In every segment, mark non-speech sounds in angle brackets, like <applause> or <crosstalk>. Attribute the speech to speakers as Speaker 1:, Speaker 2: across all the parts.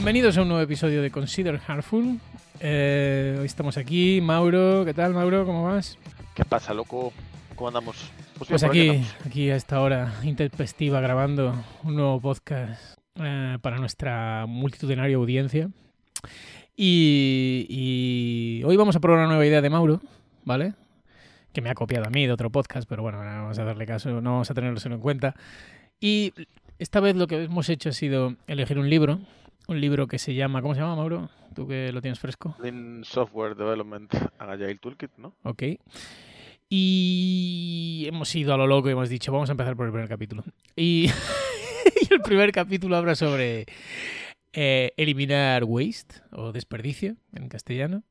Speaker 1: Bienvenidos a un nuevo episodio de Consider Harmful. Eh, hoy estamos aquí, Mauro. ¿Qué tal, Mauro? ¿Cómo vas?
Speaker 2: ¿Qué pasa, loco? ¿Cómo andamos?
Speaker 1: Pues,
Speaker 2: bien, por
Speaker 1: aquí,
Speaker 2: andamos.
Speaker 1: aquí a esta hora intempestiva grabando un nuevo podcast eh, para nuestra multitudinaria audiencia. Y, y hoy vamos a probar una nueva idea de Mauro, ¿vale? Que me ha copiado a mí de otro podcast, pero bueno, no vamos a darle caso, no vamos a tenerlo en cuenta. Y esta vez lo que hemos hecho ha sido elegir un libro, un libro que se llama, ¿cómo se llama, Mauro? Tú que lo tienes fresco.
Speaker 2: Lean Software Development Agile Toolkit, ¿no?
Speaker 1: Ok. Y hemos ido a lo loco y hemos dicho, vamos a empezar por el primer capítulo. Y, <laughs> y el primer capítulo habla sobre eh, eliminar waste o desperdicio en castellano.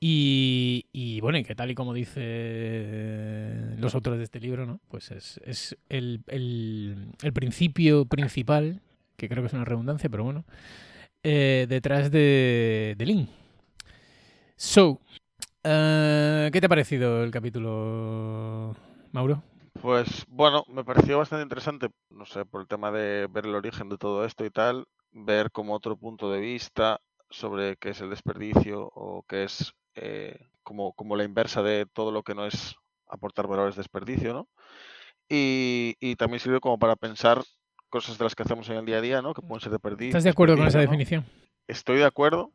Speaker 1: Y, y, bueno, y que tal y como dice eh, los autores de este libro, ¿no? Pues es, es el, el, el principio principal, que creo que es una redundancia, pero bueno, eh, detrás de, de Lean. So, uh, ¿qué te ha parecido el capítulo, Mauro?
Speaker 2: Pues bueno, me pareció bastante interesante, no sé, por el tema de ver el origen de todo esto y tal, ver como otro punto de vista sobre qué es el desperdicio o qué es eh, como, como la inversa de todo lo que no es aportar valores de desperdicio, ¿no? Y, y también sirve como para pensar cosas de las que hacemos en el día a día, ¿no? Que pueden ser de perdicio.
Speaker 1: ¿Estás de acuerdo con esa
Speaker 2: ¿no?
Speaker 1: definición?
Speaker 2: Estoy de acuerdo,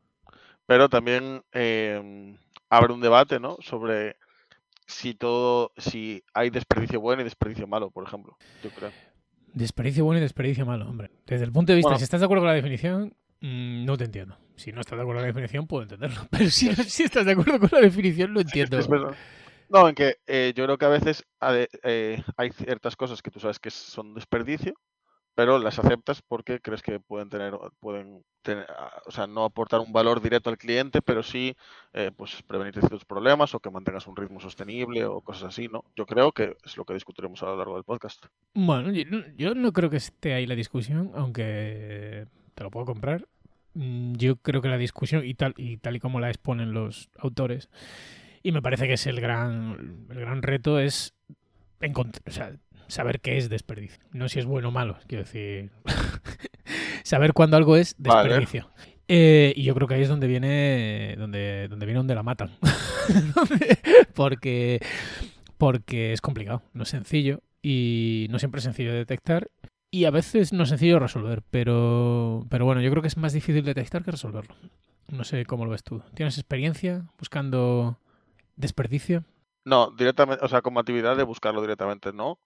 Speaker 2: pero también eh, abre un debate, ¿no? Sobre si todo, si hay desperdicio bueno y desperdicio malo, por ejemplo. Yo creo.
Speaker 1: Desperdicio bueno y desperdicio malo, hombre. Desde el punto de vista,
Speaker 2: Bueno.
Speaker 1: si estás de acuerdo con la definición, mm, no te entiendo. Si no estás de acuerdo con la definición, puedo entenderlo. <laughs> Pero si, si estás de acuerdo con la definición, lo <laughs> entiendo.
Speaker 2: No, en que eh, yo creo que a veces eh, hay ciertas cosas que tú sabes que son desperdicio, pero las aceptas porque crees que pueden tener, pueden tener, ah, o sea, no aportar un valor directo al cliente, pero sí, eh, pues prevenir ciertos problemas o que mantengas un ritmo sostenible o cosas así, ¿no? Yo creo que es lo que discutiremos a lo largo del podcast.
Speaker 1: Bueno, yo, no creo que esté ahí la discusión, aunque te lo puedo comprar. Mm, Yo creo que la discusión, y tal y, tal y como la exponen los autores, y me parece que es el gran, el gran reto, es o sea, saber qué es desperdicio. No si es bueno o malo, quiero decir. <laughs> saber cuándo algo es
Speaker 2: Vale.
Speaker 1: desperdicio. Eh, y yo creo que ahí es donde viene donde, donde viene donde la matan. <laughs> porque, porque es complicado, no es sencillo. Y no siempre es sencillo de detectar. Y a veces no es sencillo resolver. Pero, pero bueno, yo creo que es más difícil detectar que resolverlo. No sé cómo lo ves tú. ¿Tienes experiencia buscando desperdicio?
Speaker 2: No, directamente, o sea, como actividad de buscarlo directamente, no.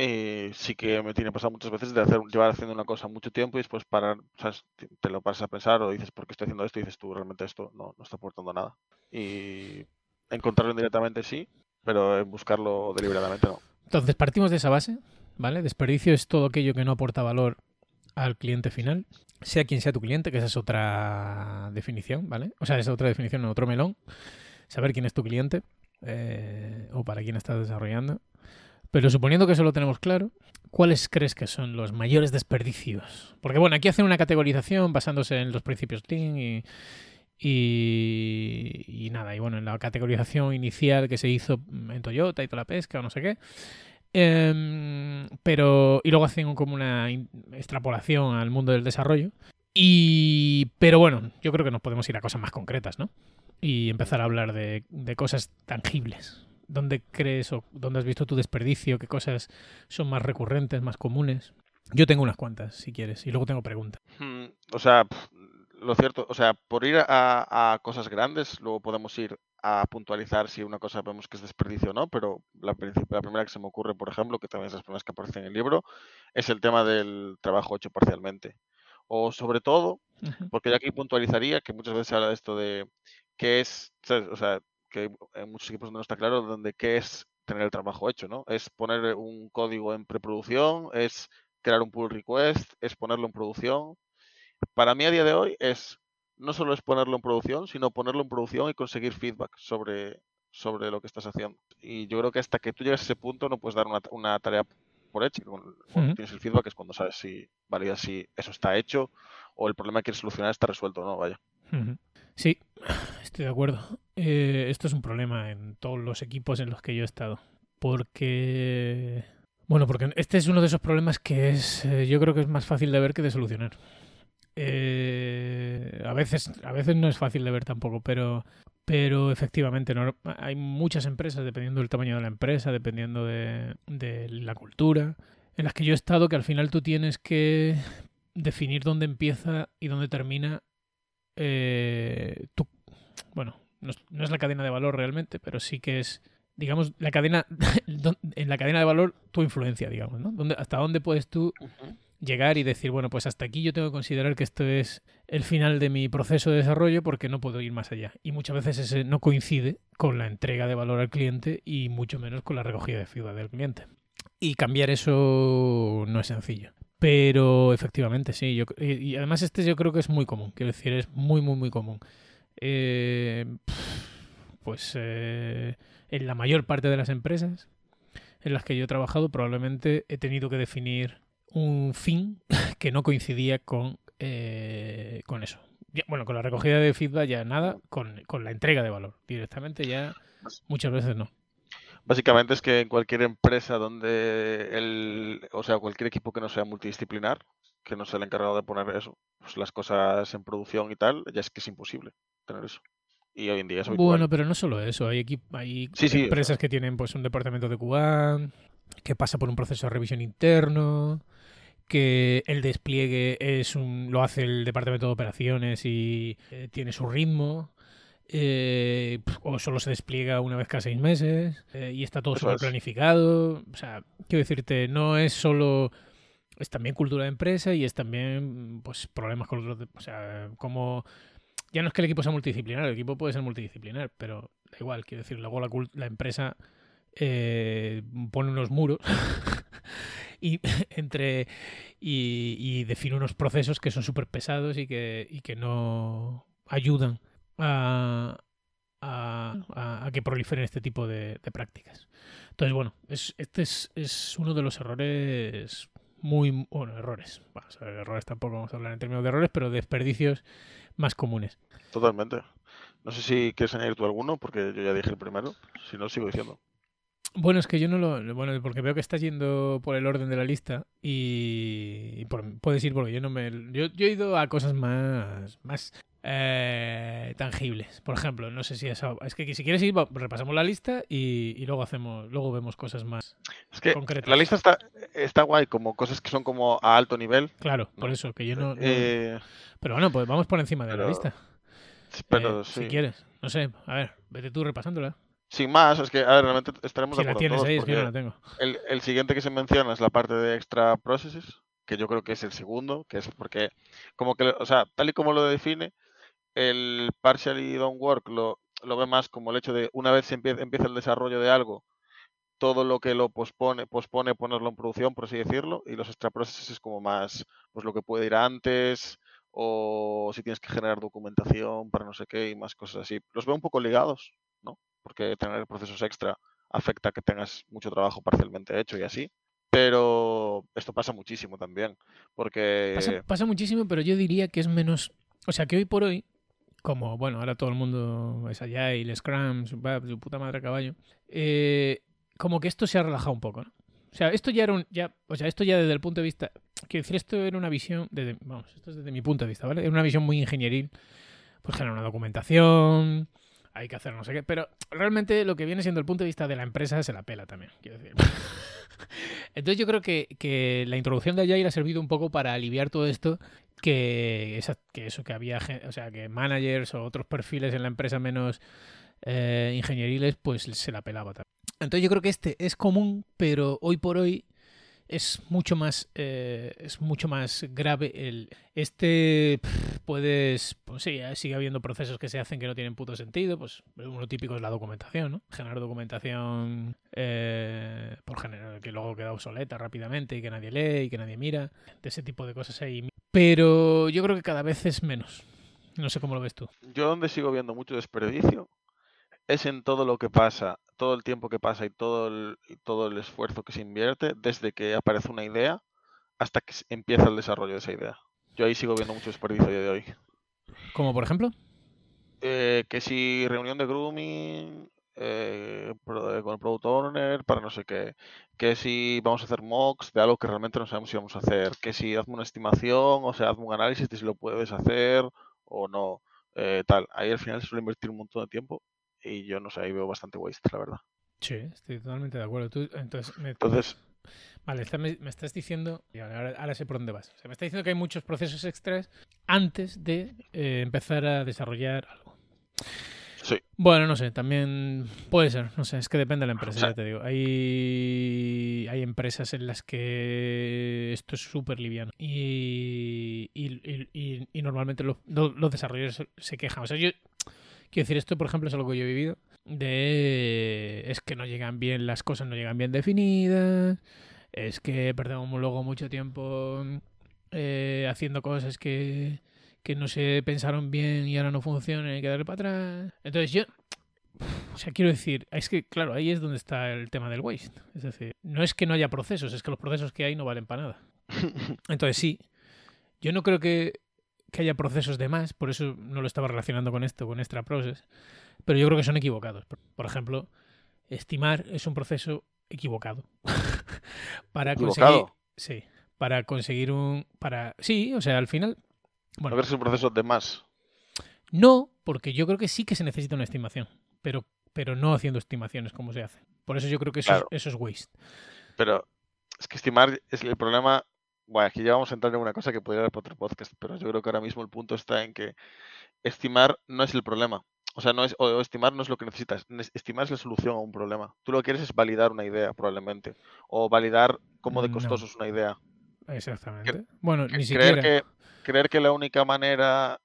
Speaker 2: Eh, sí que me tiene pasado muchas veces de hacer, llevar haciendo una cosa mucho tiempo y después parar, ¿sabes? Te, te lo pasas a pensar o dices, ¿por qué estoy haciendo esto? Y dices tú, realmente esto no, no está aportando nada. Y encontrarlo indirectamente sí, pero buscarlo deliberadamente no.
Speaker 1: Entonces partimos de esa base, ¿vale? Desperdicio es todo aquello que no aporta valor al cliente final, sea quien sea tu cliente, que esa es otra definición, ¿vale? O sea, esa es otra definición, otro melón. Saber quién es tu cliente eh, o para quién estás desarrollando. Pero suponiendo que eso lo tenemos claro, ¿cuáles crees que son los mayores desperdicios? Porque bueno, aquí hacen una categorización basándose en los principios Lean y, y, y nada, y bueno, en la categorización inicial que se hizo en Toyota y toda la pesca o no sé qué. Em, pero, y luego hacen como una extrapolación al mundo del desarrollo. Y, pero bueno, yo creo que nos podemos ir a cosas más concretas, ¿no? Y empezar a hablar de, de cosas tangibles. ¿Dónde crees o dónde has visto tu desperdicio? ¿Qué cosas son más recurrentes, más comunes? Yo tengo unas cuantas, si quieres, y luego tengo preguntas.
Speaker 2: Hmm, O sea, lo cierto, o sea, por ir a, a cosas grandes, luego podemos ir a puntualizar si una cosa vemos que es desperdicio o no, pero la, la primera que se me ocurre, por ejemplo, que también es las primeras que aparecen en el libro, es el tema del trabajo hecho parcialmente. O sobre todo, porque yo aquí puntualizaría que muchas veces se habla de esto de qué es, o sea, que en muchos equipos no está claro donde qué es tener el trabajo hecho, ¿no? Es poner un código en preproducción, es crear un pull request, es ponerlo en producción. Para mí a día de hoy es no solo es ponerlo en producción, sino ponerlo en producción y conseguir feedback sobre, sobre lo que estás haciendo. Y yo creo que hasta que tú llegas a ese punto no puedes dar una, una tarea por hecha. Cuando tienes el feedback es cuando sabes si validas si eso está hecho o el problema que quieres solucionar está resuelto o no, vaya.
Speaker 1: Sí, estoy de acuerdo. Eh, esto es un problema en todos los equipos en los que yo he estado. Porque. Bueno, porque este es uno de esos problemas que es. eh, yo creo que es más fácil de ver que de solucionar. eh, a, veces, a veces no es fácil de ver tampoco, pero, pero efectivamente no, hay muchas empresas, dependiendo del tamaño de la empresa, dependiendo de, de la cultura, en las que yo he estado que al final tú tienes que definir dónde empieza y dónde termina eh, tu, bueno, no es, no es, la cadena de valor realmente, pero sí que es, digamos, la cadena, <laughs> en la cadena de valor tu influencia, digamos, ¿no? ¿Dónde, hasta dónde puedes tú uh -huh. llegar y decir, bueno, pues hasta aquí yo tengo que considerar que esto es el final de mi proceso de desarrollo porque no puedo ir más allá. Y muchas veces ese no coincide con la entrega de valor al cliente y mucho menos con la recogida de feedback del cliente. Y cambiar eso no es sencillo. Pero efectivamente, sí. Yo, y además este yo creo que es muy común. Quiero decir, es muy, muy, muy común. Eh, pues eh, en la mayor parte de las empresas en las que yo he trabajado probablemente he tenido que definir un fin <laughs> que no coincidía con, eh, con eso. Bueno, con la recogida de feedback ya nada, con, con la entrega de valor. Directamente ya muchas veces no.
Speaker 2: Básicamente es que en cualquier empresa donde el, o sea, cualquier equipo que no sea multidisciplinar, que no sea el encargado de poner eso, pues las cosas en producción y tal, ya es que es imposible tener eso. Y hoy en día es habitual.
Speaker 1: Bueno, pero no solo eso, hay, hay
Speaker 2: sí, sí,
Speaker 1: empresas
Speaker 2: o sea.
Speaker 1: que tienen pues un departamento de QA, que pasa por un proceso de revisión interno, que el despliegue es un, lo hace el departamento de operaciones y eh, tiene su ritmo. Eh, o solo se despliega una vez cada seis meses eh, y está todo súper planificado. O sea, quiero decirte, no es solo. Es también cultura de empresa y es también pues problemas con otros. O sea, como. Ya no es que el equipo sea multidisciplinar, el equipo puede ser multidisciplinar, pero da igual, quiero decir, luego la, empresa eh, pone unos muros <laughs> y <laughs> entre y, define unos procesos que son súper pesados y que, y que no ayudan a, a, a, que proliferen este tipo de, de prácticas. Entonces, bueno, es, este es, es, uno de los errores muy... Bueno, errores. Bueno, o sea, errores tampoco vamos a hablar en términos de errores, pero desperdicios más comunes.
Speaker 2: Totalmente. No sé si quieres añadir tú alguno, porque yo ya dije el primero. Si no, sigo diciendo.
Speaker 1: Bueno, es que yo no lo. Bueno, porque veo que estás yendo por el orden de la lista y, y por, puedes ir porque yo no me. Yo, yo, he ido a cosas más. más eh, tangibles. Por ejemplo, no sé si eso. Es que si quieres ir, repasamos la lista y, y luego hacemos. Luego vemos cosas más
Speaker 2: es que
Speaker 1: concretas.
Speaker 2: La lista está, está guay, como cosas que son como a alto nivel.
Speaker 1: Claro, por eso, que yo no. no... Eh... Pero bueno, pues vamos por encima de
Speaker 2: pero,
Speaker 1: la lista.
Speaker 2: Pero
Speaker 1: eh,
Speaker 2: sí.
Speaker 1: Si quieres. No sé, a ver, vete tú repasándola.
Speaker 2: Sin más, es que, a ver, realmente estaremos
Speaker 1: si
Speaker 2: de acuerdo
Speaker 1: la tienes
Speaker 2: todos,
Speaker 1: ahí, es que yo no la tengo.
Speaker 2: El, el, siguiente que se menciona es la parte de extra processes, que yo creo que es el segundo, que es porque, como que, o sea, tal y como lo define, el partially don't work lo, lo ve más como el hecho de una vez se empieza, empieza el desarrollo de algo, todo lo que lo pospone, pospone ponerlo en producción, por así decirlo, y los extra processes es como más, pues lo que puede ir antes, o si tienes que generar documentación para no sé qué y más cosas así. Los veo un poco ligados, ¿no? Porque tener procesos extra afecta que tengas mucho trabajo parcialmente hecho y así. Pero esto pasa muchísimo también, porque...
Speaker 1: Pasa muchísimo, pero yo diría que es menos... O sea, que hoy por hoy, como, bueno, ahora todo el mundo es allá Scrum, su, su puta madre caballo, eh, como que esto se ha relajado un poco, ¿no? O sea, esto ya era un, ya, o sea, esto ya desde el punto de vista, quiero decir, esto era una visión, desde, vamos, esto es desde mi punto de vista, ¿vale? Era una visión muy ingenieril, pues generar una documentación, hay que hacer no sé qué, pero realmente lo que viene siendo el punto de vista de la empresa se la pela también, quiero decir. <laughs> Entonces yo creo que, que, la introducción de Agile ha servido un poco para aliviar todo esto, que, esa, que eso, que había, o sea, que managers o otros perfiles en la empresa menos eh, ingenieriles, pues se la pelaba también. Entonces yo creo que este es común, pero hoy por hoy es mucho más eh, es mucho más grave el este puedes pues sí sigue habiendo procesos que se hacen que no tienen puto sentido pues uno típico es la documentación no generar documentación eh, por general que luego queda obsoleta rápidamente y que nadie lee y que nadie mira de ese tipo de cosas ahí. Pero yo creo que cada vez es menos. No sé cómo lo ves tú.
Speaker 2: Yo donde sigo viendo mucho desperdicio es en todo lo que pasa todo el tiempo que pasa y todo el, y todo el esfuerzo que se invierte desde que aparece una idea hasta que empieza el desarrollo de esa idea. Yo ahí sigo viendo mucho desperdicio a día de hoy.
Speaker 1: ¿Como por ejemplo?
Speaker 2: Eh, que si reunión de grooming eh, con el product owner para no no sé qué, que si vamos a hacer mocks de algo que realmente no sabemos si vamos a hacer, que si hazme una estimación, o sea, hazme un análisis de si lo puedes hacer o no, eh, tal. Ahí al final se suele invertir un montón de tiempo y yo no sé, ahí veo bastante waste, la verdad.
Speaker 1: Sí, estoy totalmente de acuerdo. Tú, entonces, me,
Speaker 2: Entonces,
Speaker 1: Vale, está- me, me estás diciendo, ahora, ahora sé por dónde vas. O sea, me estás diciendo que hay muchos procesos extras antes de eh, empezar a desarrollar algo.
Speaker 2: sí,
Speaker 1: Bueno, no sé, también puede ser, no sé, es que depende de la empresa,
Speaker 2: O sea-
Speaker 1: ya te digo. Hay, hay empresas en las que esto es súper liviano y, y, y- y- normalmente los, lo- los desarrolladores se quejan. O sea, yo quiero decir, esto por ejemplo es algo que yo he vivido, de es que no llegan bien, las cosas no llegan bien definidas, es que perdemos luego mucho tiempo eh, haciendo cosas que, que no se pensaron bien y ahora no funcionan y hay que darle para atrás. Entonces yo, o sea, quiero decir, es que claro, ahí es donde está el tema del waste. Es decir, no es que no haya procesos, es que los procesos que hay no valen para nada. <laughs> Entonces sí, yo no creo que, que haya procesos de más, por eso no lo estaba relacionando con esto, con extra process, pero yo creo que son equivocados. Por, ejemplo, estimar es un proceso equivocado. <laughs> para conseguir...
Speaker 2: equivocado.
Speaker 1: Sí, para conseguir un... para Sí, o sea, al final...
Speaker 2: A
Speaker 1: Bueno,
Speaker 2: ver si un proceso de más.
Speaker 1: no, porque yo creo que sí que se necesita una estimación, pero, pero no haciendo estimaciones como se hace. Por eso yo creo que eso,
Speaker 2: Claro.
Speaker 1: es, eso es waste.
Speaker 2: Pero es que estimar es el problema. Bueno, aquí ya vamos a entrar en una cosa que podría dar para otro podcast, pero yo creo que ahora mismo el punto está en que estimar no es el problema. O sea, no es, o estimar no es lo que necesitas. Estimar es la solución a un problema. Tú lo que quieres es validar una idea, probablemente. O validar cómo de
Speaker 1: No.
Speaker 2: costoso es una idea.
Speaker 1: Exactamente. Bueno, ni
Speaker 2: Creer
Speaker 1: siquiera.
Speaker 2: que, creer que la única manera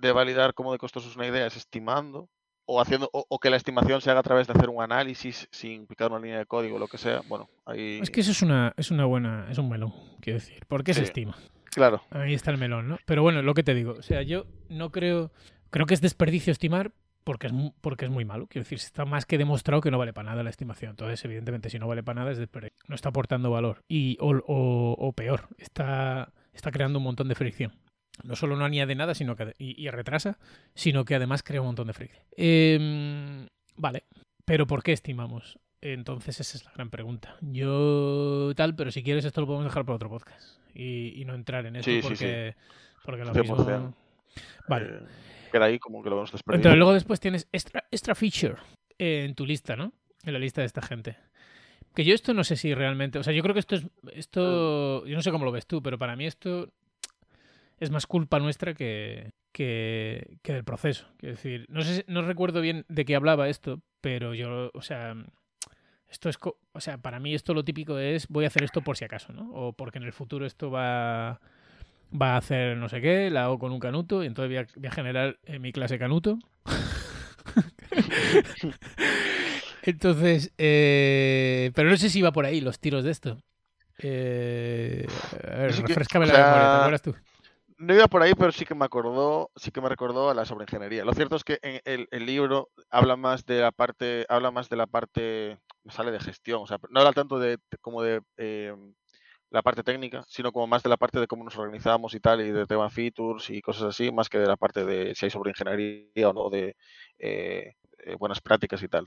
Speaker 2: de validar cómo de costoso es una idea es estimando, o haciendo, o, o que la estimación se haga a través de hacer un análisis sin picar una línea de código o lo que sea. Bueno, ahí.
Speaker 1: Es que eso es una, es una buena, es un melón, quiero decir. ¿Por qué se
Speaker 2: Sí.
Speaker 1: estima?
Speaker 2: Claro.
Speaker 1: Ahí está el melón, ¿no? Pero bueno, lo que te digo, o sea, yo no creo, creo que es desperdicio estimar porque es, porque es muy malo. Quiero decir, está más que demostrado que no vale para nada la estimación. Entonces, evidentemente, si no vale para nada es desperdicio. No está aportando valor. Y, o, o- o peor, está, está creando un montón de fricción. No solo no añade nada sino que, y, y retrasa, sino que además crea un montón de fricción. Em, vale, pero ¿por qué estimamos? Entonces esa es la gran pregunta. Yo tal, pero si quieres esto lo podemos dejar para otro podcast y, y no entrar en esto
Speaker 2: Sí, sí,
Speaker 1: porque, porque lo
Speaker 2: 100%.
Speaker 1: mismo... Vale.
Speaker 2: Eh, queda ahí como que lo vemos
Speaker 1: Entonces
Speaker 2: desperdiciado.
Speaker 1: luego después tienes extra, extra feature en tu lista, ¿no? En la lista de esta gente. Que yo esto no sé si realmente... O sea, yo creo que esto es... Esto... Yo no sé cómo lo ves tú, pero para mí esto es más culpa nuestra que, que, que del proceso. Quiero decir, no sé, no recuerdo bien de qué hablaba esto, pero yo, o sea, esto es, o sea, para mí esto lo típico es voy a hacer esto por si acaso, ¿no? O porque en el futuro esto va va a hacer no sé qué, la hago con un canuto y entonces voy a, voy a generar en mi clase canuto. <laughs> entonces, eh, pero no sé si va por ahí los tiros de esto. Eh, a ver, refrescame la memoria, ¿te acuerdas tú?
Speaker 2: No iba por ahí, pero sí que me acordó, sí que me recordó a la sobreingeniería. Lo cierto es que en el, libro habla más de la parte, habla más de la parte, sale de gestión, o sea, no habla tanto de como de eh, la parte técnica, sino como más de la parte de cómo nos organizamos y tal, y de tema features y cosas así, más que de la parte de si hay sobreingeniería o no, de eh, eh, buenas prácticas y tal.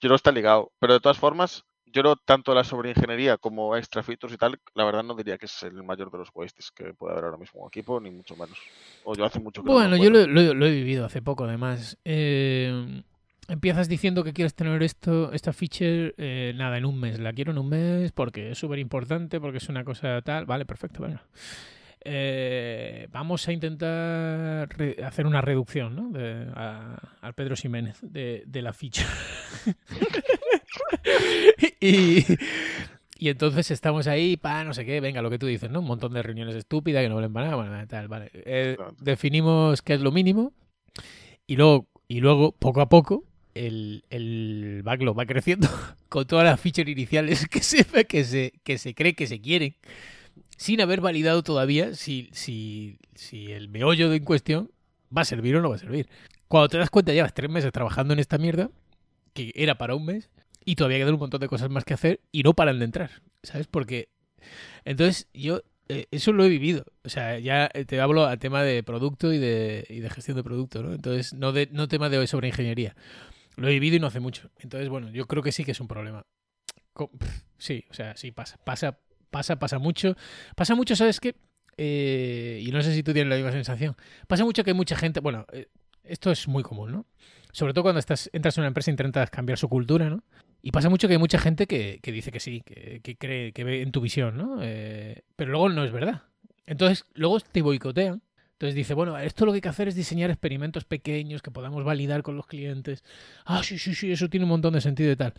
Speaker 2: Yo que está ligado, pero de todas formas, yo creo tanto la sobreingeniería como extra features y tal, la verdad no diría que es el mayor de los wastes que puede haber ahora mismo en un equipo, ni mucho menos. O yo hace mucho que no
Speaker 1: Bueno, yo lo, lo- lo he vivido hace poco, además. Eh, empiezas diciendo que quieres tener esto, esta feature, eh, nada, en un mes. La quiero en un mes porque es súper importante, porque es una cosa tal. Vale, perfecto, venga. Eh, vamos a intentar hacer una reducción, ¿no? De- a- Pedro Ximénez de, de la feature. <laughs> y, y entonces estamos ahí, pa, no sé qué, venga, lo que tú dices, ¿no? Un montón de reuniones estúpidas que no valen para nada, bueno, tal, vale. Eh, definimos qué es lo mínimo y luego, y luego poco a poco, el, el backlog va creciendo <laughs> con todas las features iniciales que se, que se, que se cree que se quieren, sin haber validado todavía si, si, si el meollo de en cuestión va a servir o no va a servir. Cuando te das cuenta, llevas tres meses trabajando en esta mierda, que era para un mes, y todavía quedan un montón de cosas más que hacer y no paran de entrar, ¿sabes? Porque entonces yo eh, eso lo he vivido, o sea, ya eh, te hablo a tema de producto y de, y de gestión de producto, ¿no? Entonces no de no tema de sobre ingeniería. Lo he vivido y no hace mucho. Entonces, bueno, yo creo que sí que es un problema. sí, o sea, sí pasa, pasa, pasa, pasa mucho. Pasa mucho, ¿sabes qué? Eh, y no sé si tú tienes la misma sensación. Pasa mucho que hay mucha gente, bueno, eh, esto es muy común, ¿no? Sobre todo cuando estás, entras en una empresa e intentas cambiar su cultura, ¿no? Y pasa mucho que hay mucha gente que, dice que sí, que, que cree, que ve en tu visión, ¿no? Eh, pero luego no es verdad. Entonces, luego te boicotean. Entonces dice, bueno, esto lo que hay que hacer es diseñar experimentos pequeños que podamos validar con los clientes. Ah, sí, sí, sí, eso tiene un montón de sentido y tal.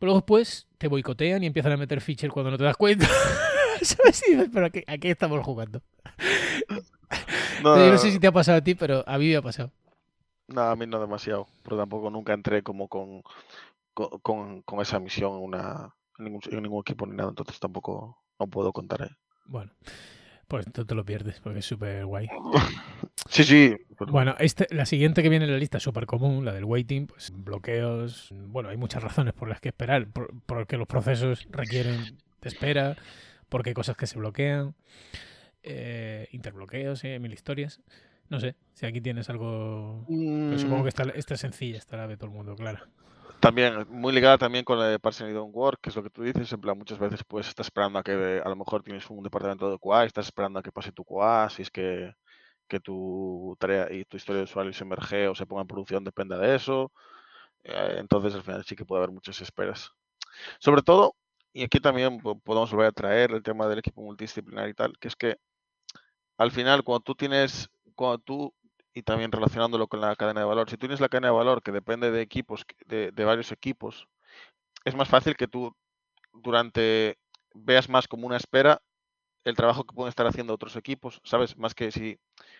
Speaker 1: Pero luego después te boicotean y empiezan a meter feature cuando no te das cuenta. <laughs> ¿Sabes? Y dices, pero ¿a qué, a qué estamos jugando?
Speaker 2: No,
Speaker 1: no sé si te ha pasado a ti, pero a mí me ha pasado.
Speaker 2: no, a mí no demasiado, pero tampoco nunca entré como con, con, con- con esa misión en, una, en, ningún, en ningún equipo ni nada, entonces tampoco no puedo contar. ¿eh?
Speaker 1: Bueno, pues tú te lo pierdes porque es súper guay. <laughs>
Speaker 2: Sí, sí.
Speaker 1: Bueno, este, la siguiente que viene en la lista es súper común, la del waiting, pues bloqueos. Bueno, hay muchas razones por las que esperar, por- porque los procesos requieren de espera, porque hay cosas que se bloquean, eh, interbloqueos, eh, mil historias. No sé, si aquí tienes algo... pero supongo
Speaker 2: Mm,
Speaker 1: que esta, esta es sencilla, esta la de todo el mundo, claro.
Speaker 2: También, muy ligada también con la de Parsing y Don't Work, que es lo que tú dices, en plan, muchas veces pues estás esperando a que a lo mejor tienes un departamento de QA estás esperando a que pase tu QA, si es que, que tu tarea y tu historia de usuario se emerge o se ponga en producción dependa de eso. eh, Entonces al final sí que puede haber muchas esperas. Sobre todo, y aquí también po- podemos volver a traer el tema del equipo multidisciplinar y tal, que es que al final cuando tú tienes, cuando tú, y también relacionándolo con la cadena de valor, si tú tienes la cadena de valor que depende de equipos, de, de varios equipos, es más fácil que tú durante veas más como una espera el trabajo que pueden estar haciendo otros equipos, ¿sabes? Más que si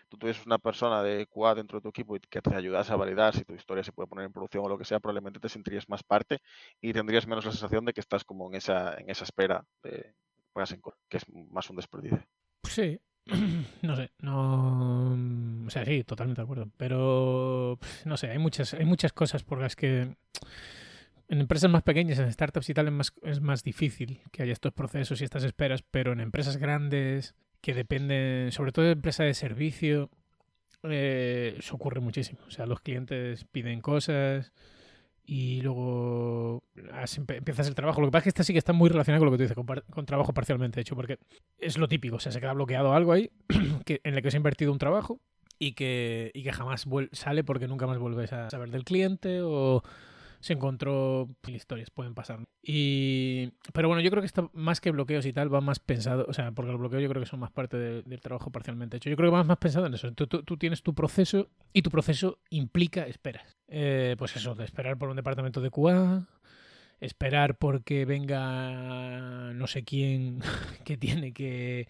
Speaker 2: tú tuvieses una persona de QA dentro de tu equipo y que te ayudase a validar si tu historia se puede poner en producción o lo que sea, probablemente te sentirías más parte y tendrías menos la sensación de que estás como en esa, en esa espera de que es más un desperdicio.
Speaker 1: Sí, <clears throat> no sé, no... O sea, sí, totalmente de acuerdo. Pero, no sé, hay muchas, hay muchas cosas por las que en empresas más pequeñas, en startups y tal, es más, es más difícil que haya estos procesos y estas esperas, pero en empresas grandes que dependen, sobre todo de empresas de servicio, eh, eso ocurre muchísimo. O sea, los clientes piden cosas y luego empiezas el trabajo. Lo que pasa es que esta sí que está muy relacionada con lo que tú dices, con, con trabajo parcialmente hecho, porque es lo típico, o sea, se queda bloqueado algo ahí <clears throat> que, en el que se ha invertido un trabajo y que, y que jamás sale porque nunca más vuelves a saber del cliente o se encontró mil historias pueden pasar y pero bueno yo creo que está más que bloqueos y tal va más pensado o sea porque los bloqueos yo creo que son más parte de- del trabajo parcialmente hecho. Yo creo que va más pensado en eso tú, tú- tú tienes tu proceso y tu proceso implica esperas. Eh, pues eso de esperar por un departamento de QA esperar porque venga no sé quién <laughs> que tiene que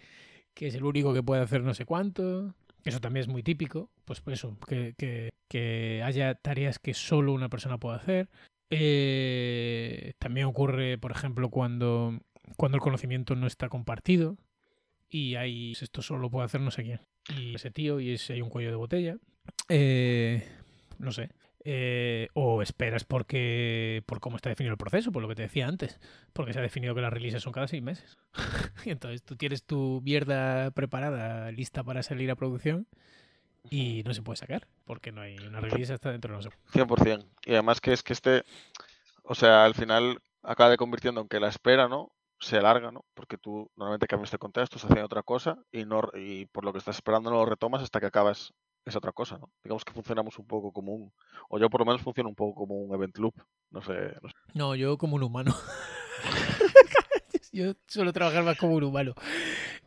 Speaker 1: que es el único que puede hacer no sé cuánto eso también es muy típico, pues por eso, que, que- haya tareas que solo una persona puede hacer. Eh, también ocurre, por ejemplo, cuando, cuando el conocimiento no está compartido y hay esto solo lo puede hacer no sé quién. Y ese tío y ese hay un cuello de botella. Eh, no sé. Eh, o esperas porque por cómo está definido el proceso, por lo que te decía antes, porque se ha definido que las releases son cada seis meses. <laughs> y entonces tú tienes tu mierda preparada, lista para salir a producción y no se puede sacar porque no hay una release hasta dentro de no sé.
Speaker 2: 100%. Y además que es que este, o sea, al final acaba de convirtiendo en que la espera, ¿no? Se alarga, ¿no? Porque tú normalmente cambias de contexto, estás haciendo otra cosa y, no, y por lo que estás esperando no lo retomas hasta que acabas esa otra cosa, ¿no? Digamos que funcionamos un poco como un, o yo por lo menos funciono un poco como un event loop, no sé. No sé.
Speaker 1: No, yo como un humano. <laughs> yo suelo trabajar más como un humano,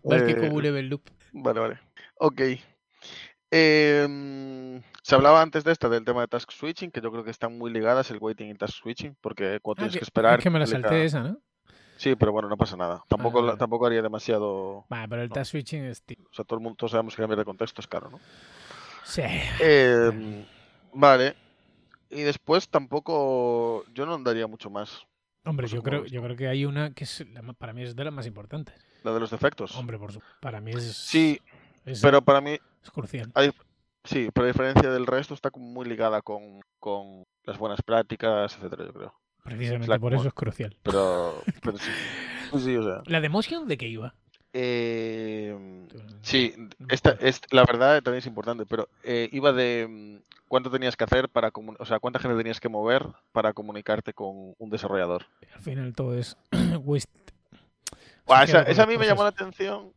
Speaker 1: más que como un
Speaker 2: Eh,
Speaker 1: event loop.
Speaker 2: Vale, vale. Ok. Em, se hablaba antes de esta, del tema de task switching, que yo creo que están muy ligadas el waiting y task switching, porque cuando
Speaker 1: Ah,
Speaker 2: tienes
Speaker 1: que,
Speaker 2: que esperar...
Speaker 1: es que me la salté esa, ¿no?
Speaker 2: Sí, pero bueno, no pasa nada. Tampoco, la-
Speaker 1: vale.
Speaker 2: tampoco haría demasiado...
Speaker 1: Va, pero el
Speaker 2: No.
Speaker 1: task switching es...
Speaker 2: O sea, todo el mundo todos sabemos que cambiar de contexto es caro, ¿no?
Speaker 1: Sí.
Speaker 2: Em, vale. Y después tampoco... Yo no andaría mucho más.
Speaker 1: Hombre,
Speaker 2: no sé
Speaker 1: yo creo, yo creo que hay una que es la para mí es de las más importantes.
Speaker 2: La de los defectos.
Speaker 1: Hombre, por su- para mí es,
Speaker 2: Sí,
Speaker 1: es,
Speaker 2: pero para mí...
Speaker 1: es crucial.
Speaker 2: Hay, sí, pero a diferencia del resto está muy ligada con, con las buenas prácticas, etcétera, yo creo.
Speaker 1: Precisamente por eso es crucial.
Speaker 2: Pero. <laughs> Sí, sí, o sea.
Speaker 1: ¿La de Motion de qué iba?
Speaker 2: Eh, sí, esta, es, la verdad también es importante, pero eh, iba de mm, cuánto tenías que hacer para, o sea, cuánta gente tenías que mover para comunicarte con un desarrollador.
Speaker 1: Al final todo es <clears throat> waste.
Speaker 2: esa, esa, a mí me llamó la atención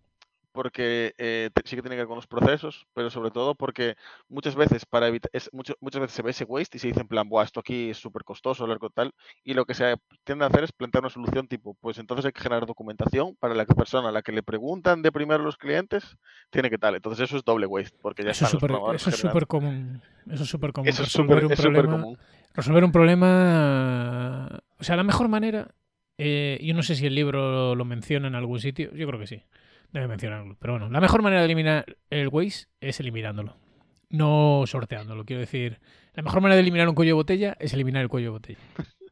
Speaker 2: porque eh, sí que tiene que ver con los procesos, pero sobre todo porque muchas veces para evitar, es, mucho, muchas veces se ve ese waste y se dice en plan, Buah, esto aquí es súper costoso, largo tal, y lo que se tiende a hacer es plantear una solución tipo, pues entonces hay que generar documentación para la que persona a la que le preguntan de primero los clientes tiene que tal. Entonces eso es doble waste, porque ya
Speaker 1: eso
Speaker 2: es súper
Speaker 1: común. Eso es súper común.
Speaker 2: Eso es súper común.
Speaker 1: Resolver un problema, o sea, la mejor manera, eh, yo no sé si el libro lo menciona en algún sitio, yo creo que sí Debe mencionarlo. Pero bueno, la mejor manera de eliminar el waste es eliminándolo. No sorteándolo. Quiero decir, la mejor manera de eliminar un cuello de botella es eliminar el cuello de botella.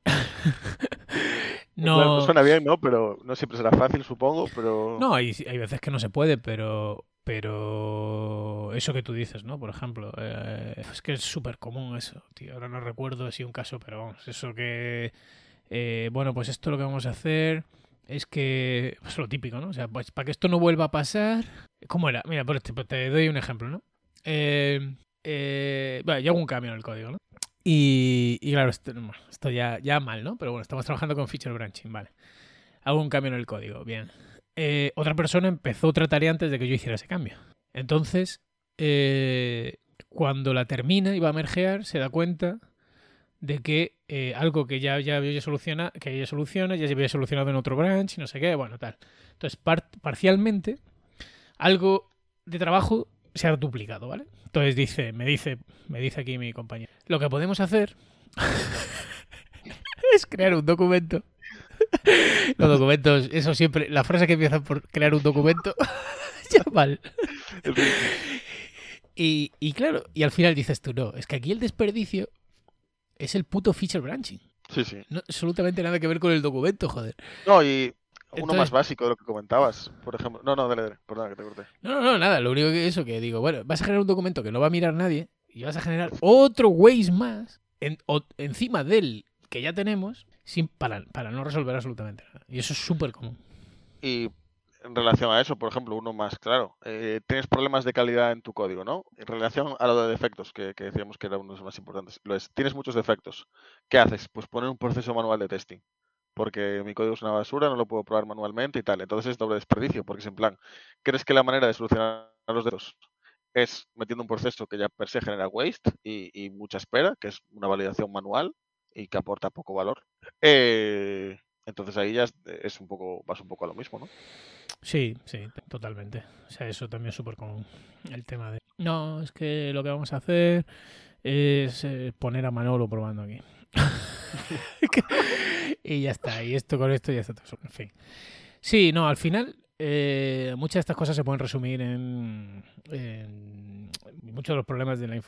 Speaker 1: <laughs>
Speaker 2: no suena bien, ¿no? Pero no siempre será fácil, supongo, pero...
Speaker 1: No, hay, hay veces que no se puede, pero... Pero eso que tú dices, ¿no? Por ejemplo, eh, es que es súper común eso, tío. Ahora no recuerdo si un caso, pero vamos, eso que... Eh, bueno, pues esto es lo que vamos a hacer es que es lo típico, ¿no? O sea, pues para que esto no vuelva a pasar, ¿cómo era? Mira, por este, pues te doy un ejemplo, ¿no? Eh, eh, yo hago un cambio en el código, ¿no? Y, y claro, esto, esto, ya, ya mal, ¿no? Pero bueno, estamos trabajando con feature branching, vale. Hago un cambio en el código, bien. Eh, otra persona empezó otra tarea antes de que yo hiciera ese cambio. Entonces, eh, cuando la termina y va a mergear, se da cuenta de que eh, algo que ya, ya había solucionado, que ya soluciona, ya se había solucionado en otro branch y no sé qué, bueno, tal. Entonces, parcialmente, algo de trabajo se ha duplicado, ¿vale? Entonces dice, me dice, me dice aquí mi compañero, lo que podemos hacer <laughs> es crear un documento. <laughs> Los documentos, eso siempre, la frase que empieza por crear un documento, <laughs> ya mal. Y, y claro, y al final dices tú, no, es que aquí el desperdicio es el puto feature branching.
Speaker 2: Sí, sí.
Speaker 1: No, absolutamente nada que ver con el documento, joder.
Speaker 2: No, y uno más básico de lo que comentabas, por ejemplo. No, no, dale, dale, perdona que te corté.
Speaker 1: No, no, no, nada. Lo único que eso que digo, bueno, vas a generar un documento que no va a mirar nadie y vas a generar otro Waze más encima del que ya tenemos sin, para, para no resolver absolutamente nada. Y eso es súper común.
Speaker 2: Y en relación a eso, por ejemplo, uno más claro, eh, tienes problemas de calidad en tu código, ¿no? En relación a lo de defectos, que, decíamos que era uno de los más importantes, lo es, tienes muchos defectos. ¿Qué haces? Pues poner un proceso manual de testing, porque mi código es una basura, no lo puedo probar manualmente y tal. Entonces es doble desperdicio, porque es en plan, ¿crees que la manera de solucionar los dedos es metiendo un proceso que ya per se genera waste y, mucha espera, que es una validación manual y que aporta poco valor? Eh, entonces ahí ya es, un poco, vas un poco a lo mismo, ¿no?
Speaker 1: Sí, sí, totalmente. O sea, eso también es súper común. El tema de, no, es que lo que vamos a hacer es eh, poner a Manolo probando aquí. <laughs> y ya está. Y esto con esto ya está todo. En fin. Sí, no, al final eh, muchas de estas cosas se pueden resumir en, muchos de los problemas de la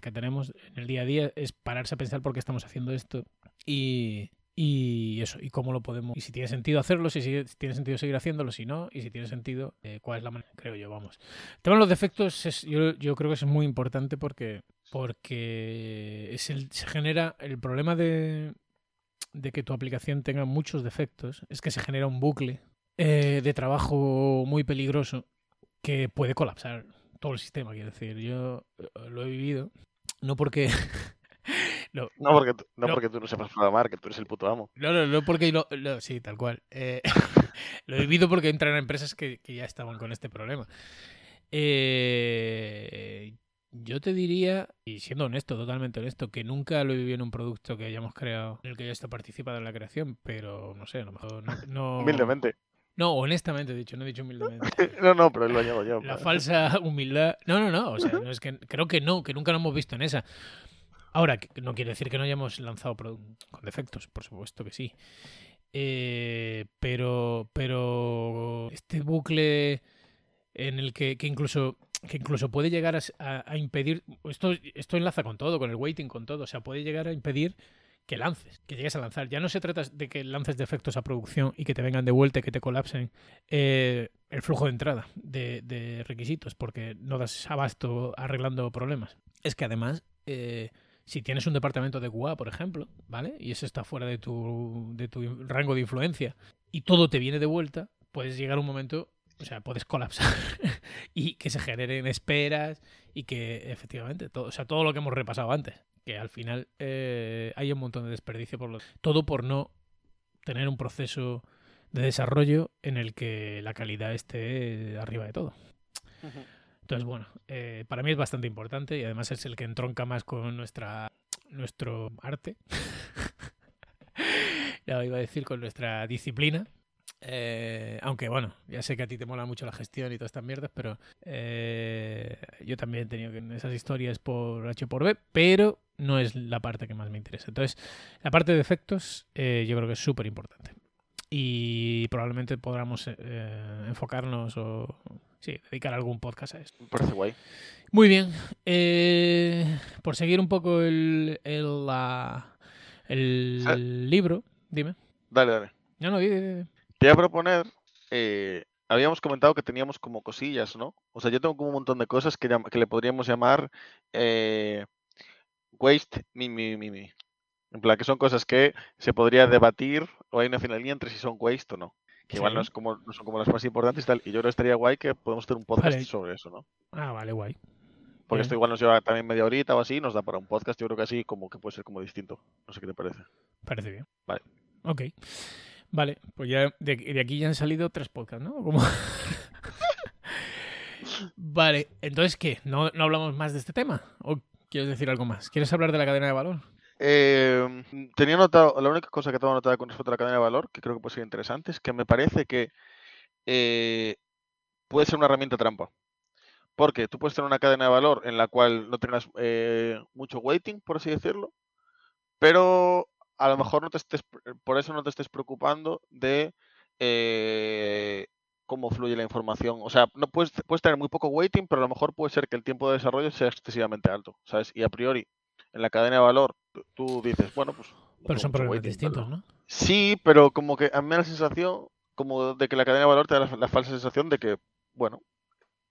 Speaker 1: que tenemos en el día a día es pararse a pensar por qué estamos haciendo esto y, y eso, y cómo lo podemos, y si tiene sentido hacerlo, si, tiene sentido seguir haciéndolo, si no, y si tiene sentido, eh, cuál es la manera, creo yo, vamos. El tema de los defectos, es, yo, yo, creo que es muy importante porque, porque es se genera el problema de, de que tu aplicación tenga muchos defectos, es que se genera un bucle eh, de trabajo muy peligroso que puede colapsar todo el sistema, quiero decir. Yo eh, lo he vivido, no porque <laughs>
Speaker 2: no, porque, no, porque tú no sepas programar, que tú eres el puto amo.
Speaker 1: No, no, no porque lo, sí, tal cual. Eh, <laughs> lo he vivido porque entran a empresas que, ya estaban con este problema. Eh, yo te diría, y siendo honesto, totalmente honesto, que nunca lo he vivido en un producto que hayamos creado en el que yo esté participado en la creación, pero no sé, a lo mejor no.
Speaker 2: Humildemente.
Speaker 1: No, honestamente he dicho, no he dicho humildemente. <laughs>
Speaker 2: no, no, pero lo añado yo.
Speaker 1: La falsa humildad. No, no, no. O sea, no es que creo que no, que nunca lo hemos visto en esa. Ahora, no quiere decir que no hayamos lanzado con defectos, por supuesto que sí. Eh, pero, pero este bucle en el que, incluso que incluso puede llegar a, impedir esto esto enlaza con todo con el waiting con todo. O sea puede llegar a impedir que lances que llegues a lanzar. Ya no se trata de que lances defectos a producción y que te vengan de vuelta y que te colapsen eh, el flujo de entrada de, de, requisitos porque no das abasto arreglando problemas. Es que además eh, si tienes un departamento de QA, por ejemplo, ¿vale? Y eso está fuera de tu, de tu rango de influencia y todo te viene de vuelta, puedes llegar a un momento O sea, puedes colapsar <laughs> y que se generen esperas y que efectivamente, todo, o sea, todo lo que hemos repasado antes, que al final eh, hay un montón de desperdicio por lo, todo por no tener un proceso de desarrollo en el que la calidad esté arriba de todo. Entonces, bueno, eh, para mí es bastante importante y además es el que entronca más con nuestra nuestro arte. <laughs> ya iba a decir con nuestra disciplina. Eh, aunque bueno, ya sé que a ti te mola mucho la gestión y todas estas mierdas, pero eh, yo también he tenido esas historias por H por B, pero no es la parte que más me interesa. Entonces, la parte de efectos eh, yo creo que es súper importante. Y probablemente podamos enfocarnos o sí, dedicar algún podcast a esto.
Speaker 2: Parece guay.
Speaker 1: Muy bien. Eh, por seguir un poco el, el, la- el
Speaker 2: Sa-
Speaker 1: libro, dime.
Speaker 2: Dale, dale.
Speaker 1: No, no, di, di, di.
Speaker 2: Te voy a proponer, eh, habíamos comentado que teníamos como cosillas, ¿no? O sea, yo tengo como un montón de cosas que, que le podríamos llamar eh, waste mi, mi, mi, mi. En plan, que son cosas que se podría debatir o hay una finalidad entre si son waste o no. Que igual no, es como, no son como las más importantes y tal. Y yo creo que estaría guay que podemos hacer un podcast
Speaker 1: Vale.
Speaker 2: sobre eso, ¿no?
Speaker 1: Ah, vale, guay.
Speaker 2: Porque
Speaker 1: Bien.
Speaker 2: esto igual nos lleva también media horita o así, nos da para un podcast. Yo creo que así como que puede ser como distinto. No sé qué te parece.
Speaker 1: Parece bien.
Speaker 2: Vale.
Speaker 1: Ok. Vale, pues ya de, de aquí ya han salido tres podcasts, ¿no? Como- <laughs> vale, entonces, ¿qué? ¿No, ¿No hablamos más de este tema? ¿O quieres decir algo más? ¿Quieres hablar de la cadena de valor?
Speaker 2: Eh, tenía notado, la única cosa que tengo anotada con respecto a la cadena de valor, que creo que puede ser interesante, es que me parece que eh, puede ser una herramienta trampa. Porque tú puedes tener una cadena de valor en la cual no tengas eh, mucho weighting, por así decirlo, pero a lo mejor no te estés, por eso no te estés preocupando de eh, cómo fluye la información. O sea, no puedes, puedes tener muy poco weighting, pero a lo mejor puede ser que el tiempo de desarrollo sea excesivamente alto, ¿sabes? Y a priori, en la cadena de valor, tú- dices, bueno, pues...
Speaker 1: Pero son problemas distintos, ¿no?
Speaker 2: Sí, pero como que a mí me da la sensación como de que la cadena de valor te da la, la falsa sensación de que, bueno,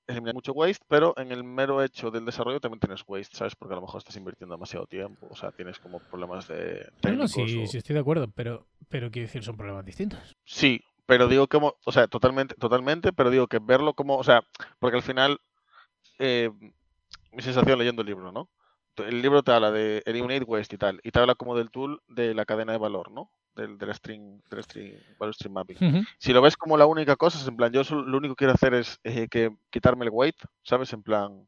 Speaker 2: elimina mucho waste, pero en el mero hecho del desarrollo también tienes waste, ¿sabes? Porque a lo mejor estás invirtiendo demasiado tiempo, o sea, tienes como problemas de
Speaker 1: No, sí,
Speaker 2: o-
Speaker 1: sí estoy de acuerdo, pero, pero quiero decir, son problemas distintos.
Speaker 2: Sí, pero digo como, o sea, totalmente, totalmente, pero digo que verlo como, o sea, porque al final, eh, mi sensación leyendo el libro, ¿no? El libro te habla de Eliminate Waste y tal, y te habla como del tool de la cadena de valor, ¿no? Del, del string, del string, value stream mapping. Si lo ves como la única cosa, es en plan, yo lo único que quiero hacer es eh, que quitarme el weight, ¿sabes? En plan,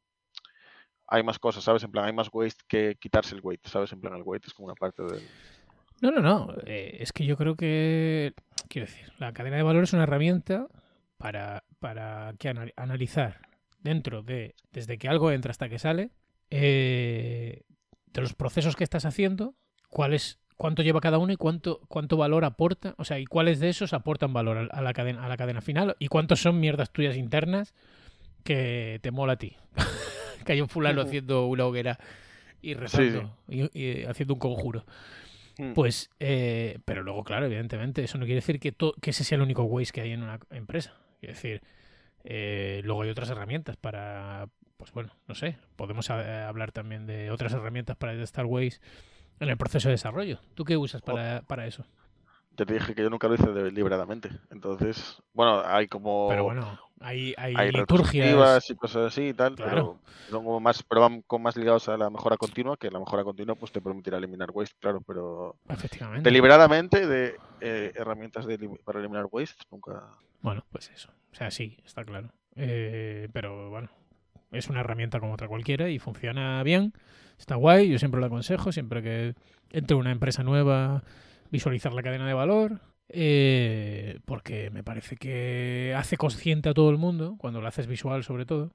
Speaker 2: hay más cosas, ¿sabes? En plan, hay más waste que quitarse el weight, ¿sabes? En plan, el weight es como una parte del...
Speaker 1: No, no, no. eh, es que yo creo que, quiero decir, la cadena de valor es una herramienta para, para que ana- analizar dentro de, desde que algo entra hasta que sale, eh, de los procesos que estás haciendo, cuál es, cuánto lleva cada uno y cuánto, cuánto valor aporta, o sea, y cuáles de esos aportan valor a, la cadena, a la cadena final y cuántos son mierdas tuyas internas que te mola a ti. <laughs> que hay un fulano haciendo una hoguera y rezando y- y haciendo un conjuro.
Speaker 2: Hmm.
Speaker 1: Pues, eh, pero luego, claro, evidentemente, eso no quiere decir que, que ese sea el único waste que hay en una empresa. Quiere decir, eh, luego hay otras herramientas para, pues bueno, no sé, podemos a- hablar también de otras herramientas para detectar waste en el proceso de desarrollo. ¿Tú qué usas para, para eso?
Speaker 2: Ya te dije que yo nunca lo hice de- deliberadamente. Entonces, bueno, hay como...
Speaker 1: Pero bueno, hay, hay,
Speaker 2: hay
Speaker 1: liturgias.
Speaker 2: y cosas así y tal,
Speaker 1: Claro.
Speaker 2: pero son como más, pero van como más ligados a la mejora continua, que la mejora continua pues te permitirá eliminar waste, claro, pero
Speaker 1: Efectivamente.
Speaker 2: deliberadamente de eh, herramientas de para eliminar waste nunca.
Speaker 1: Bueno, pues eso. O sea, sí, está claro. Eh, pero bueno, es una herramienta como otra cualquiera y funciona bien. Está guay, yo siempre lo aconsejo, siempre que entre una empresa nueva, visualizar la cadena de valor. eh, porque me parece que hace consciente a todo el mundo, cuando lo haces visual sobre todo,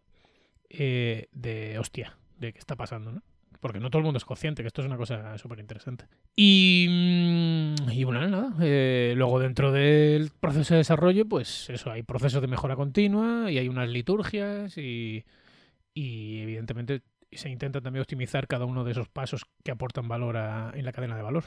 Speaker 1: eh, de hostia, de qué está pasando, ¿no? Porque no todo el mundo es consciente, que esto es una cosa súper interesante. Y, mm, y bueno, nada. eh, luego dentro del proceso de desarrollo, pues eso, hay procesos de mejora continua y hay unas liturgias y, y evidentemente se intenta también optimizar cada uno de esos pasos que aportan valor a- en la cadena de valor.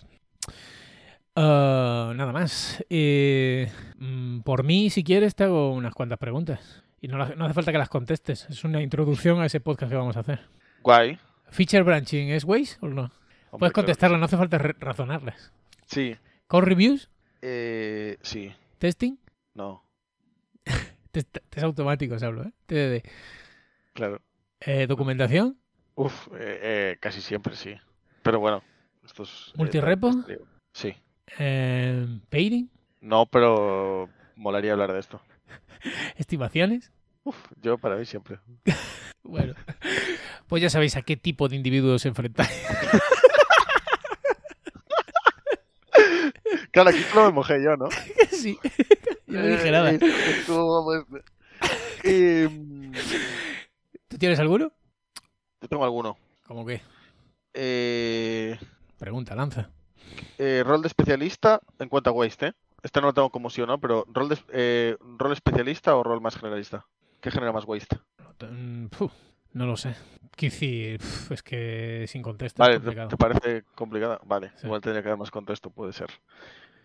Speaker 1: Ah, nada más. Eh, mm, por mí, si quieres, te hago unas cuantas preguntas. Y no, la- no hace falta que las contestes. Es una introducción a ese podcast que vamos a hacer.
Speaker 2: Guay.
Speaker 1: ¿Feature branching es Waze o no? Puedes
Speaker 2: claro.
Speaker 1: contestarla, no hace falta razonarlas.
Speaker 2: Sí.
Speaker 1: ¿Code reviews?
Speaker 2: Eh, sí.
Speaker 1: ¿Testing?
Speaker 2: No. <laughs>
Speaker 1: Test, test automáticos hablo, ¿eh? TDD.
Speaker 2: Claro.
Speaker 1: Eh, ¿Documentación?
Speaker 2: Uf, eh, eh, casi siempre sí. Pero bueno, estos. eh,
Speaker 1: ¿Multirepo?
Speaker 2: Sí.
Speaker 1: Eh, ¿Pairing?
Speaker 2: No, pero molaría hablar de esto. <laughs>
Speaker 1: ¿Estimaciones?
Speaker 2: Uf, yo para mí siempre. <laughs>
Speaker 1: Bueno, pues ya sabéis a qué tipo de individuos os enfrentáis. <laughs>
Speaker 2: Claro, aquí solo me mojé yo, ¿no?
Speaker 1: sí, yo no dije nada.
Speaker 2: Eh, pues, eh,
Speaker 1: ¿Tú tienes alguno?
Speaker 2: yo tengo alguno.
Speaker 1: ¿Cómo qué?
Speaker 2: Eh,
Speaker 1: Pregunta, lanza.
Speaker 2: eh, rol de especialista en cuanto a waste, ¿eh? Este no lo tengo como sí o no, pero rol, de, eh, rol especialista o rol más generalista. ¿Qué genera más waste?
Speaker 1: Mm, no lo sé. Puf, es que sin contexto
Speaker 2: Vale,
Speaker 1: es
Speaker 2: ¿te,
Speaker 1: complicado.
Speaker 2: te parece complicada? Vale,
Speaker 1: Sí.
Speaker 2: igual tendría que dar más contexto, puede ser.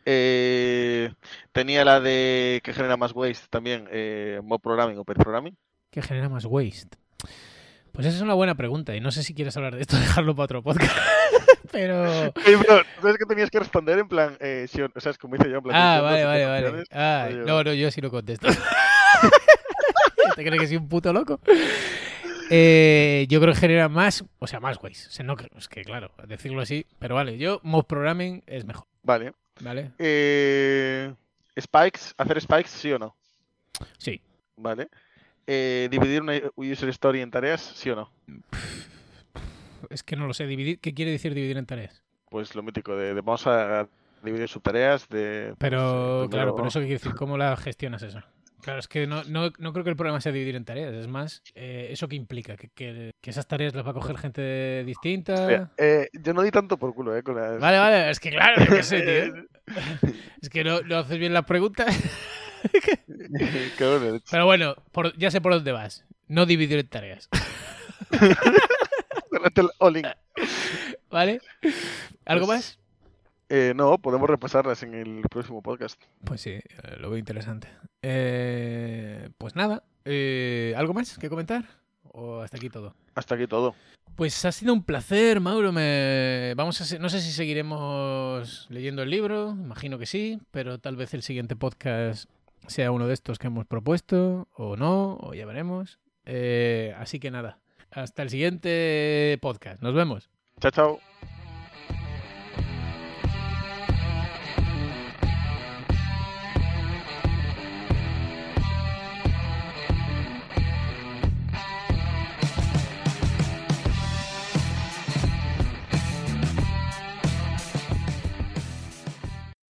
Speaker 2: Eh, tenía la de que genera más waste también, eh, mob programming o pair programming.
Speaker 1: ¿Qué genera más waste? Pues esa es una buena pregunta y no sé si quieres hablar de esto, <laughs> dejarlo para otro podcast. <laughs> Pero...
Speaker 2: Eh, pero, ¿sabes que tenías que responder en plan, eh, o sea, es como hice yo, en plan,
Speaker 1: Ah, vale, vale, vale. Ah, no, no, yo sí lo contesto. <laughs> ¿Te crees que soy un puto loco? Eh, yo creo que genera más, o sea, más ways. O sea, no, creo- es que claro, decirlo así, pero vale, yo mob programming es mejor,
Speaker 2: Vale.
Speaker 1: ¿vale?
Speaker 2: Eh, spikes, hacer spikes, sí o no.
Speaker 1: Sí.
Speaker 2: Vale. Eh, dividir una user story en tareas, sí o no.
Speaker 1: Es que no lo sé, dividir, ¿qué quiere decir dividir en tareas?
Speaker 2: Pues lo mítico de, de vamos a dividir subtareas de.
Speaker 1: Pero,
Speaker 2: pues, eh,
Speaker 1: claro, pero eso qué quiere decir, ¿cómo la gestionas eso? Claro, es que no, no, no creo que el problema sea dividir en tareas, es más, eh, ¿eso qué implica? ¿Que, que, que esas tareas las va a coger gente distinta?
Speaker 2: Eh, yo no di tanto por culo, eh, con las.
Speaker 1: Vale, vale, es que claro, yo qué sé, tío. <laughs> Es que no, no haces bien las preguntas. <laughs> <laughs> Pero bueno, por- ya sé por dónde vas. No dividir en tareas. <laughs> ¿Vale? ¿Algo
Speaker 2: Pues-
Speaker 1: más?
Speaker 2: Eh, no, podemos repasarlas en el próximo podcast.
Speaker 1: Pues sí, eh, lo veo interesante. Eh, pues nada, eh, ¿algo más que comentar? ¿O hasta aquí todo?
Speaker 2: Hasta aquí todo.
Speaker 1: Pues ha sido un placer, Mauro. Me... Vamos a se- no sé si seguiremos leyendo el libro, imagino que sí, pero tal vez el siguiente podcast sea uno de estos que hemos propuesto, o no, o ya veremos. Eh, así que nada, hasta el siguiente podcast. Nos vemos.
Speaker 2: Chao, chao.